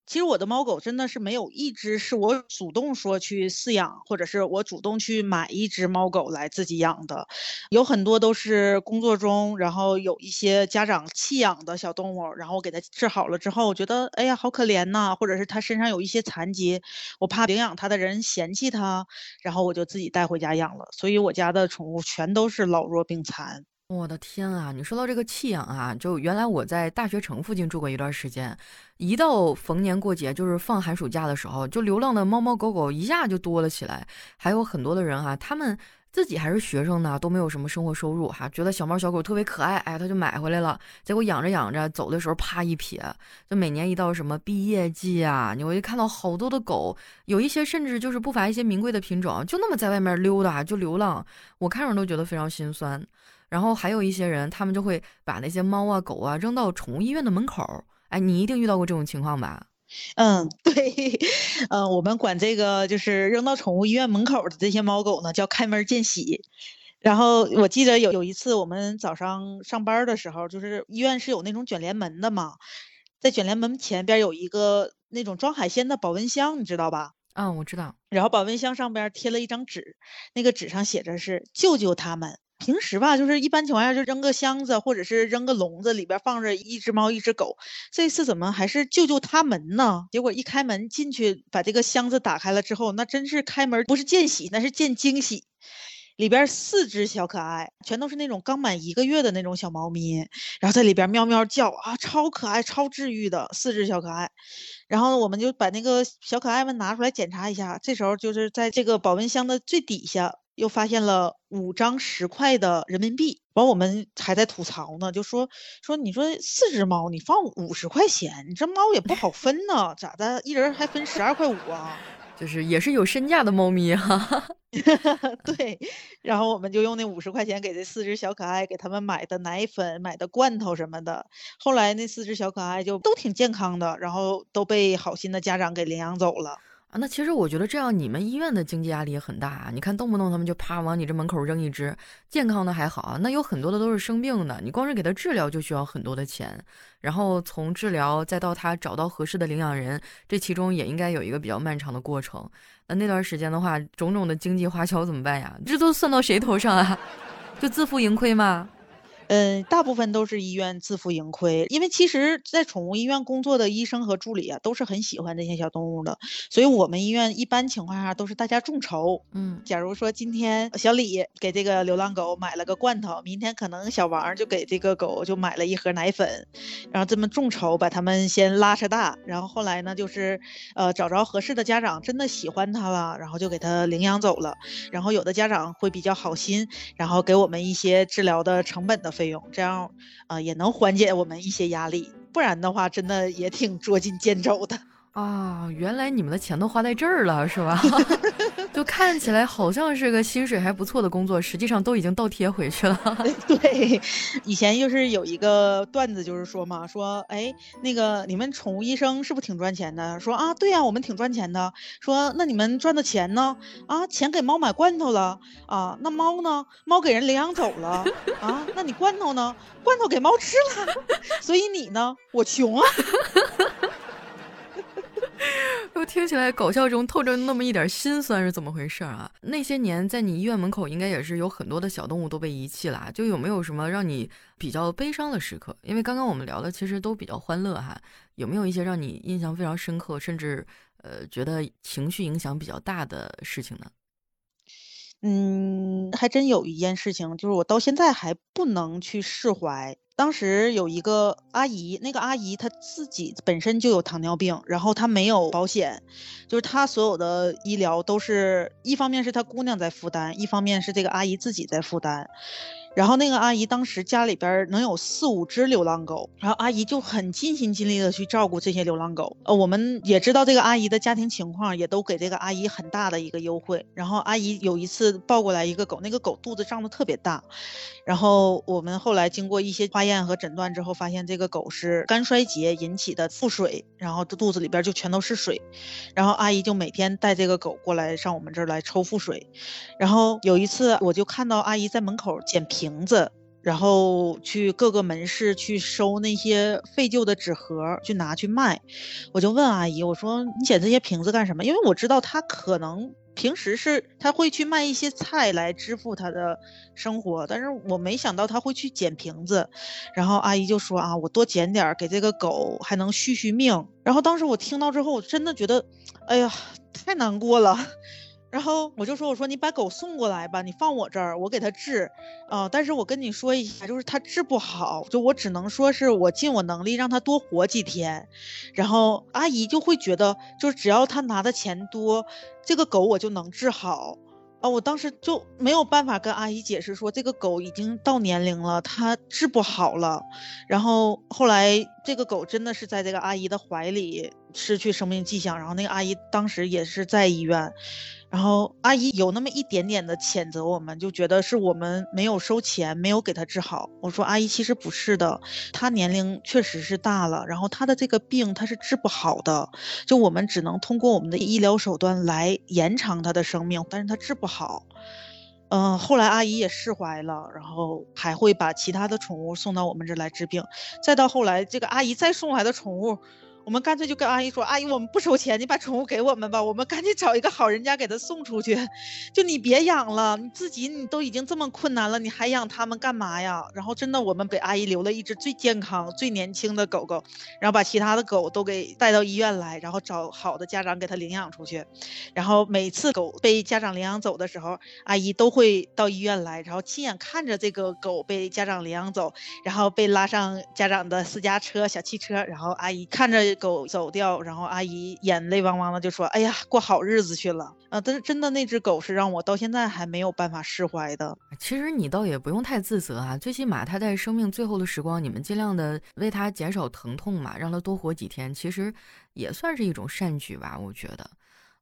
其实我的猫狗真的是没有一只是我主动说去饲养，或者是我主动去买一只猫狗来自己养的，有很多都是工作中，然后有一些家长弃养的小动物，然后我给它治好了之后，我觉得哎呀好可怜呐，或者是它身上有一些残疾，我怕领养它的人嫌弃它，然后我就自己带回家养了，所以我家的宠物全都是老弱病残。我的天啊！你说到这个弃养啊，就原来我在大学城附近住过一段时间，一到逢年过节，就是放寒暑假的时候，就流浪的猫猫狗狗一下就多了起来。还有很多的人哈，他们自己还是学生呢，都没有什么生活收入哈，觉得小猫小狗特别可爱，哎，他就买回来了。结果养着养着，走的时候啪一撇，就每年一到什么毕业季啊，你会看到好多的狗，有一些甚至就是不乏一些名贵的品种，就那么在外面溜达，就流浪，我看着都觉得非常心酸。然后还有一些人，他们就会把那些猫啊、狗啊扔到宠物医院的门口。哎，你一定遇到过这种情况吧？嗯，对，嗯，我们管这个就是扔到宠物医院门口的这些猫狗呢，叫开门见喜。然后我记得有有一次，我们早上上班的时候，就是医院是有那种卷帘门的嘛，在卷帘门前边有一个那种装海鲜的保温箱，你知道吧？嗯，我知道。然后保温箱上边贴了一张纸，那个纸上写着是“救救他们”。平时吧，就是一般情况下就扔个箱子，或者是扔个笼子，里边放着一只猫一只狗。这次怎么还是救救他们呢？结果一开门进去，把这个箱子打开了之后，那真是开门不是见喜，那是见惊喜。里边四只小可爱，全都是那种刚满一个月的那种小猫咪，然后在里边喵喵叫啊，超可爱、超治愈的四只小可爱。然后我们就把那个小可爱们拿出来检查一下，这时候就是在这个保温箱的最底下。又发现了五张十块的人民币，完我们还在吐槽呢，就说说你说四只猫你放五十块钱，你这猫也不好分呢，咋的？一人还分十二块五啊？就是也是有身价的猫咪哈。对，然后我们就用那五十块钱给这四只小可爱给他们买的奶粉、买的罐头什么的。后来那四只小可爱就都挺健康的，然后都被好心的家长给领养走了。啊，那其实我觉得这样你们医院的经济压力也很大啊。你看，动不动他们就啪往你这门口扔一只，健康的还好啊，那有很多的都是生病的，你光是给他治疗就需要很多的钱，然后从治疗再到他找到合适的领养人，这其中也应该有一个比较漫长的过程。那那段时间的话，种种的经济花销怎么办呀？这都算到谁头上啊？就自负盈亏吗？嗯，大部分都是医院自负盈亏，因为其实，在宠物医院工作的医生和助理啊，都是很喜欢这些小动物的，所以我们医院一般情况下都是大家众筹。嗯，假如说今天小李给这个流浪狗买了个罐头，明天可能小王就给这个狗就买了一盒奶粉，然后这么众筹把他们先拉扯大，然后后来呢，就是呃找着合适的家长，真的喜欢它了，然后就给它领养走了。然后有的家长会比较好心，然后给我们一些治疗的成本的。费用这样啊也能缓解我们一些压力，不然的话真的也挺捉襟见肘的。啊。原来你们的钱都花在这儿了，是吧？就看起来好像是个薪水还不错的工作，实际上都已经倒贴回去了。对，以前就是有一个段子，就是说嘛，说哎，那个你们宠物医生是不是挺赚钱的？说啊，对呀，我们挺赚钱的。说那你们赚的钱呢？啊，钱给猫买罐头了啊，那猫呢？猫给人领养走了啊，那你罐头呢？罐头给猫吃了。所以你呢？我穷啊。听起来搞笑中透着那么一点心酸，是怎么回事啊？那些年在你医院门口，应该也是有很多的小动物都被遗弃了，就有没有什么让你比较悲伤的时刻？因为刚刚我们聊的其实都比较欢乐哈，有没有一些让你印象非常深刻，甚至呃觉得情绪影响比较大的事情呢？嗯，还真有一件事情，就是我到现在还不能去释怀。当时有一个阿姨，那个阿姨她自己本身就有糖尿病，然后她没有保险，就是她所有的医疗都是一方面是她姑娘在负担，一方面是这个阿姨自己在负担。然后那个阿姨当时家里边能有四五只流浪狗，然后阿姨就很尽心尽力的去照顾这些流浪狗。呃，我们也知道这个阿姨的家庭情况，也都给这个阿姨很大的一个优惠。然后阿姨有一次抱过来一个狗，那个狗肚子胀得特别大，然后我们后来经过一些化验和诊断之后，发现这个狗是肝衰竭引起的腹水，然后这肚子里边就全都是水。然后阿姨就每天带这个狗过来上我们这儿来抽腹水。然后有一次我就看到阿姨在门口捡瓶。子，然后去各个门市去收那些废旧的纸盒，去拿去卖。我就问阿姨，我说你捡这些瓶子干什么？因为我知道她可能平时是他会去卖一些菜来支付他的生活，但是我没想到他会去捡瓶子。然后阿姨就说啊，我多捡点给这个狗还能续续命。然后当时我听到之后，我真的觉得，哎呀，太难过了。然后我就说：“我说你把狗送过来吧，你放我这儿，我给它治。啊，但是我跟你说一下，就是它治不好，就我只能说是我尽我能力让它多活几天。然后阿姨就会觉得，就是只要她拿的钱多，这个狗我就能治好。啊，我当时就没有办法跟阿姨解释说，这个狗已经到年龄了，它治不好了。然后后来这个狗真的是在这个阿姨的怀里失去生命迹象，然后那个阿姨当时也是在医院。”然后阿姨有那么一点点的谴责我们，就觉得是我们没有收钱，没有给她治好。我说阿姨其实不是的，她年龄确实是大了，然后她的这个病她是治不好的，就我们只能通过我们的医疗手段来延长她的生命，但是她治不好。嗯，后来阿姨也释怀了，然后还会把其他的宠物送到我们这来治病。再到后来，这个阿姨再送来的宠物。我们干脆就跟阿姨说：“阿姨，我们不收钱，你把宠物给我们吧，我们赶紧找一个好人家给它送出去。就你别养了，你自己你都已经这么困难了，你还养它们干嘛呀？”然后真的，我们给阿姨留了一只最健康、最年轻的狗狗，然后把其他的狗都给带到医院来，然后找好的家长给它领养出去。然后每次狗被家长领养走的时候，阿姨都会到医院来，然后亲眼看着这个狗被家长领养走，然后被拉上家长的私家车、小汽车，然后阿姨看着。狗走掉，然后阿姨眼泪汪汪的就说：“哎呀，过好日子去了啊！”但是真的那只狗是让我到现在还没有办法释怀的。其实你倒也不用太自责啊，最起码它在生命最后的时光，你们尽量的为它减少疼痛嘛，让它多活几天，其实也算是一种善举吧，我觉得。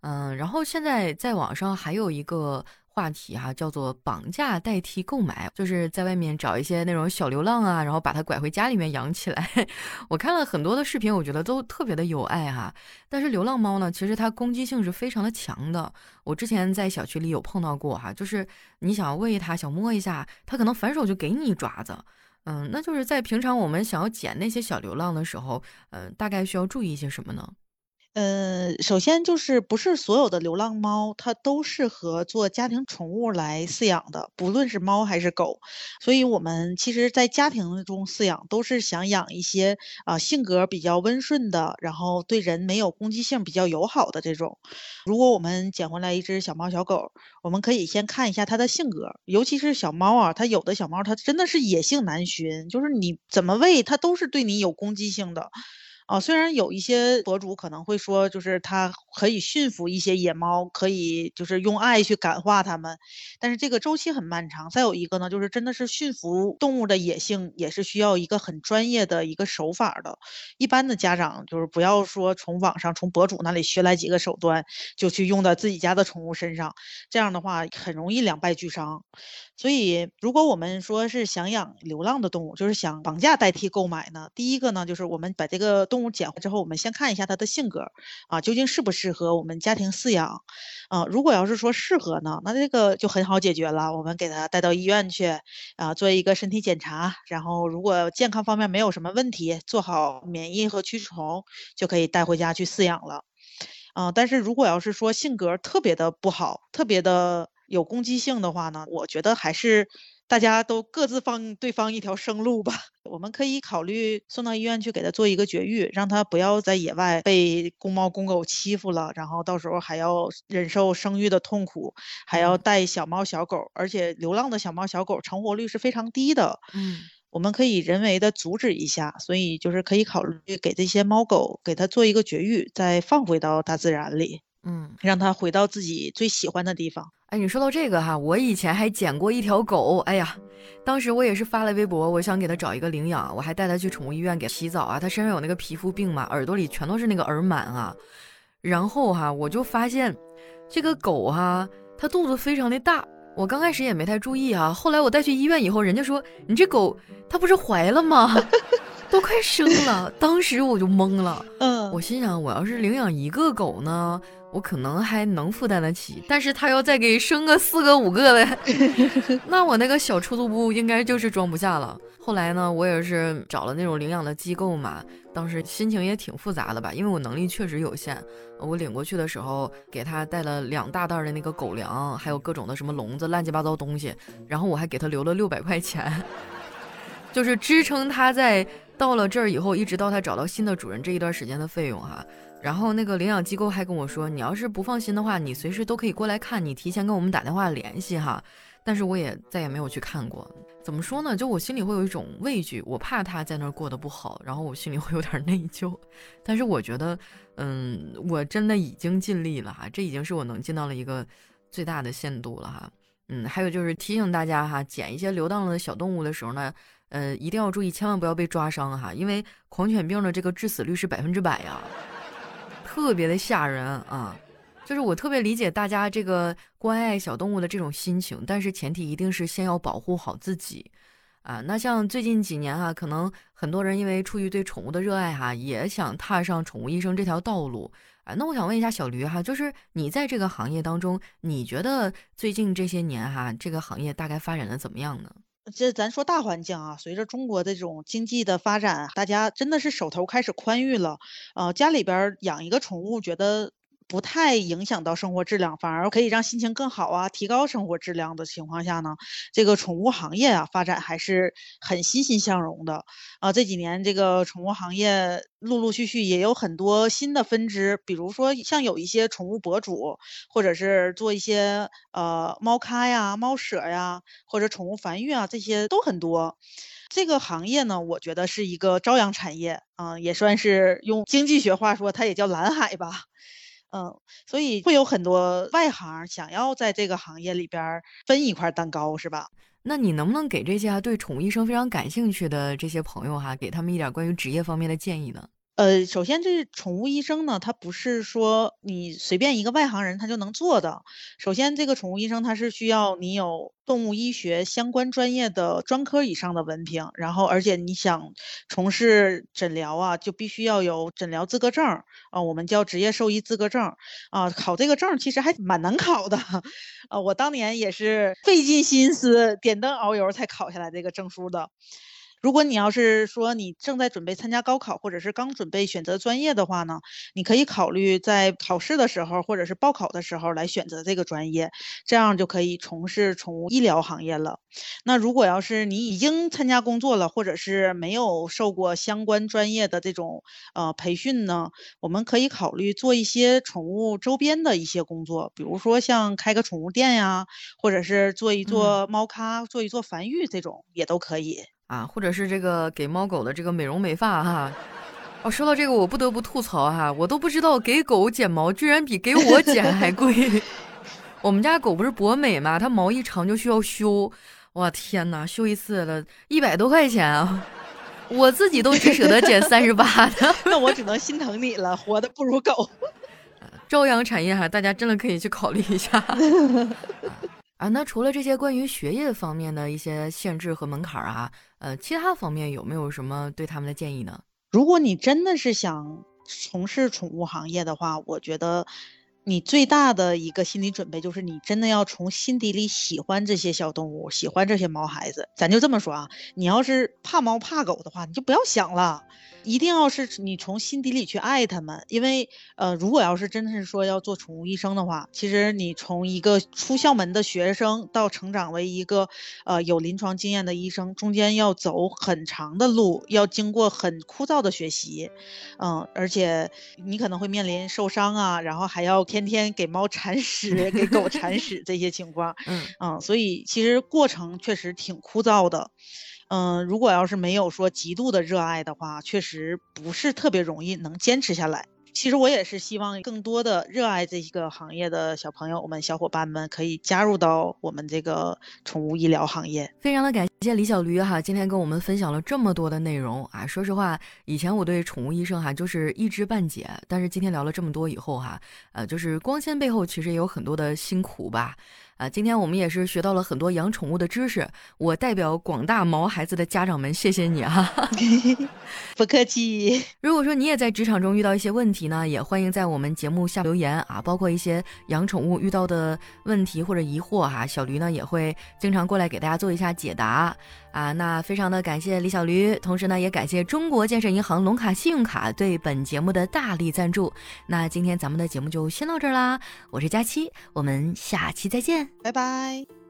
嗯，然后现在在网上还有一个。话题哈，叫做绑架代替购买，就是在外面找一些那种小流浪啊，然后把它拐回家里面养起来。我看了很多的视频，我觉得都特别的有爱哈。但是流浪猫呢，其实它攻击性是非常的强的。我之前在小区里有碰到过哈，就是你想喂它，想摸一下，它可能反手就给你爪子。嗯，那就是在平常我们想要捡那些小流浪的时候，嗯，大概需要注意一些什么呢？呃，首先就是不是所有的流浪猫，它都适合做家庭宠物来饲养的，不论是猫还是狗。所以，我们其实，在家庭中饲养，都是想养一些啊性格比较温顺的，然后对人没有攻击性、比较友好的这种。如果我们捡回来一只小猫小狗，我们可以先看一下它的性格，尤其是小猫啊，它有的小猫它真的是野性难寻，就是你怎么喂它都是对你有攻击性的。啊，虽然有一些博主可能会说，就是它可以驯服一些野猫，可以就是用爱去感化它们，但是这个周期很漫长。再有一个呢，就是真的是驯服动物的野性也是需要一个很专业的一个手法的。一般的家长就是不要说从网上从博主那里学来几个手段，就去用到自己家的宠物身上，这样的话很容易两败俱伤。所以，如果我们说是想养流浪的动物，就是想绑架代替购买呢，第一个呢，就是我们把这个动物捡回之后，我们先看一下它的性格，啊，究竟适不适合我们家庭饲养，啊，如果要是说适合呢，那这个就很好解决了，我们给它带到医院去，啊，做一个身体检查，然后如果健康方面没有什么问题，做好免疫和驱虫，就可以带回家去饲养了，啊，但是如果要是说性格特别的不好，特别的。有攻击性的话呢，我觉得还是大家都各自放对方一条生路吧。我们可以考虑送到医院去给他做一个绝育，让他不要在野外被公猫公狗欺负了，然后到时候还要忍受生育的痛苦，还要带小猫小狗，而且流浪的小猫小狗成活率是非常低的。嗯，我们可以人为的阻止一下，所以就是可以考虑给这些猫狗给它做一个绝育，再放回到大自然里。嗯，让它回到自己最喜欢的地方。哎，你说到这个哈，我以前还捡过一条狗。哎呀，当时我也是发了微博，我想给它找一个领养，我还带它去宠物医院给洗澡啊。它身上有那个皮肤病嘛，耳朵里全都是那个耳螨啊。然后哈，我就发现这个狗哈，它肚子非常的大。我刚开始也没太注意啊，后来我带去医院以后，人家说你这狗它不是怀了吗？都快生了。当时我就懵了。嗯，我心想，我要是领养一个狗呢？我可能还能负担得起，但是他要再给生个四个五个的，那我那个小出租屋应该就是装不下了。后来呢，我也是找了那种领养的机构嘛，当时心情也挺复杂的吧，因为我能力确实有限。我领过去的时候，给他带了两大袋的那个狗粮，还有各种的什么笼子、乱七八糟东西，然后我还给他留了六百块钱，就是支撑他在到了这儿以后，一直到他找到新的主人这一段时间的费用哈。然后那个领养机构还跟我说，你要是不放心的话，你随时都可以过来看，你提前跟我们打电话联系哈。但是我也再也没有去看过。怎么说呢？就我心里会有一种畏惧，我怕他在那儿过得不好，然后我心里会有点内疚。但是我觉得，嗯，我真的已经尽力了哈，这已经是我能尽到了一个最大的限度了哈。嗯，还有就是提醒大家哈，捡一些流浪的小动物的时候呢，呃，一定要注意，千万不要被抓伤哈，因为狂犬病的这个致死率是百分之百呀。特别的吓人啊！就是我特别理解大家这个关爱小动物的这种心情，但是前提一定是先要保护好自己啊。那像最近几年哈，可能很多人因为出于对宠物的热爱哈，也想踏上宠物医生这条道路啊。那我想问一下小驴哈，就是你在这个行业当中，你觉得最近这些年哈，这个行业大概发展的怎么样呢？这咱说大环境啊，随着中国的这种经济的发展，大家真的是手头开始宽裕了，呃，家里边养一个宠物，觉得。不太影响到生活质量，反而可以让心情更好啊，提高生活质量的情况下呢，这个宠物行业啊发展还是很欣欣向荣的啊。这几年这个宠物行业陆陆续续也有很多新的分支，比如说像有一些宠物博主，或者是做一些呃猫咖呀、猫舍呀，或者宠物繁育啊，这些都很多。这个行业呢，我觉得是一个朝阳产业啊，也算是用经济学话说，它也叫蓝海吧。嗯，所以会有很多外行想要在这个行业里边分一块蛋糕，是吧？那你能不能给这些对宠物医生非常感兴趣的这些朋友哈，给他们一点关于职业方面的建议呢？呃，首先这宠物医生呢，他不是说你随便一个外行人他就能做的。首先，这个宠物医生他是需要你有动物医学相关专业的专科以上的文凭，然后而且你想从事诊疗啊，就必须要有诊疗资格证啊，我们叫职业兽医资格证啊。考这个证其实还蛮难考的啊，我当年也是费尽心思、点灯熬油才考下来这个证书的。如果你要是说你正在准备参加高考，或者是刚准备选择专业的话呢，你可以考虑在考试的时候或者是报考的时候来选择这个专业，这样就可以从事宠物医疗行业了。那如果要是你已经参加工作了，或者是没有受过相关专业的这种呃培训呢，我们可以考虑做一些宠物周边的一些工作，比如说像开个宠物店呀，或者是做一做猫咖，做一做繁育这种也都可以。啊，或者是这个给猫狗的这个美容美发哈，哦，说到这个，我不得不吐槽哈，我都不知道给狗剪毛居然比给我剪还贵。我们家狗不是博美吗？它毛一长就需要修，哇天哪，修一次了一百多块钱啊！我自己都只舍得剪三十八的，那我只能心疼你了，活的不如狗。朝阳产业哈，大家真的可以去考虑一下。啊，那除了这些关于学业方面的一些限制和门槛儿啊，呃，其他方面有没有什么对他们的建议呢？如果你真的是想从事宠物行业的话，我觉得你最大的一个心理准备就是你真的要从心底里喜欢这些小动物，喜欢这些毛孩子。咱就这么说啊，你要是怕猫怕狗的话，你就不要想了。一定要是你从心底里去爱它们，因为呃，如果要是真的是说要做宠物医生的话，其实你从一个出校门的学生到成长为一个呃有临床经验的医生，中间要走很长的路，要经过很枯燥的学习，嗯，而且你可能会面临受伤啊，然后还要天天给猫铲屎、给狗铲 屎这些情况，嗯嗯，所以其实过程确实挺枯燥的。嗯，如果要是没有说极度的热爱的话，确实不是特别容易能坚持下来。其实我也是希望更多的热爱这一个行业的小朋友们、小伙伴们可以加入到我们这个宠物医疗行业。非常的感谢李小驴哈，今天跟我们分享了这么多的内容啊。说实话，以前我对宠物医生哈就是一知半解，但是今天聊了这么多以后哈，呃，就是光鲜背后其实也有很多的辛苦吧。啊，今天我们也是学到了很多养宠物的知识。我代表广大毛孩子的家长们，谢谢你哈，不客气。如果说你也在职场中遇到一些问题呢，也欢迎在我们节目下留言啊，包括一些养宠物遇到的问题或者疑惑哈，小驴呢也会经常过来给大家做一下解答。啊，那非常的感谢李小驴，同时呢，也感谢中国建设银行龙卡信用卡对本节目的大力赞助。那今天咱们的节目就先到这儿啦，我是佳期，我们下期再见，拜拜。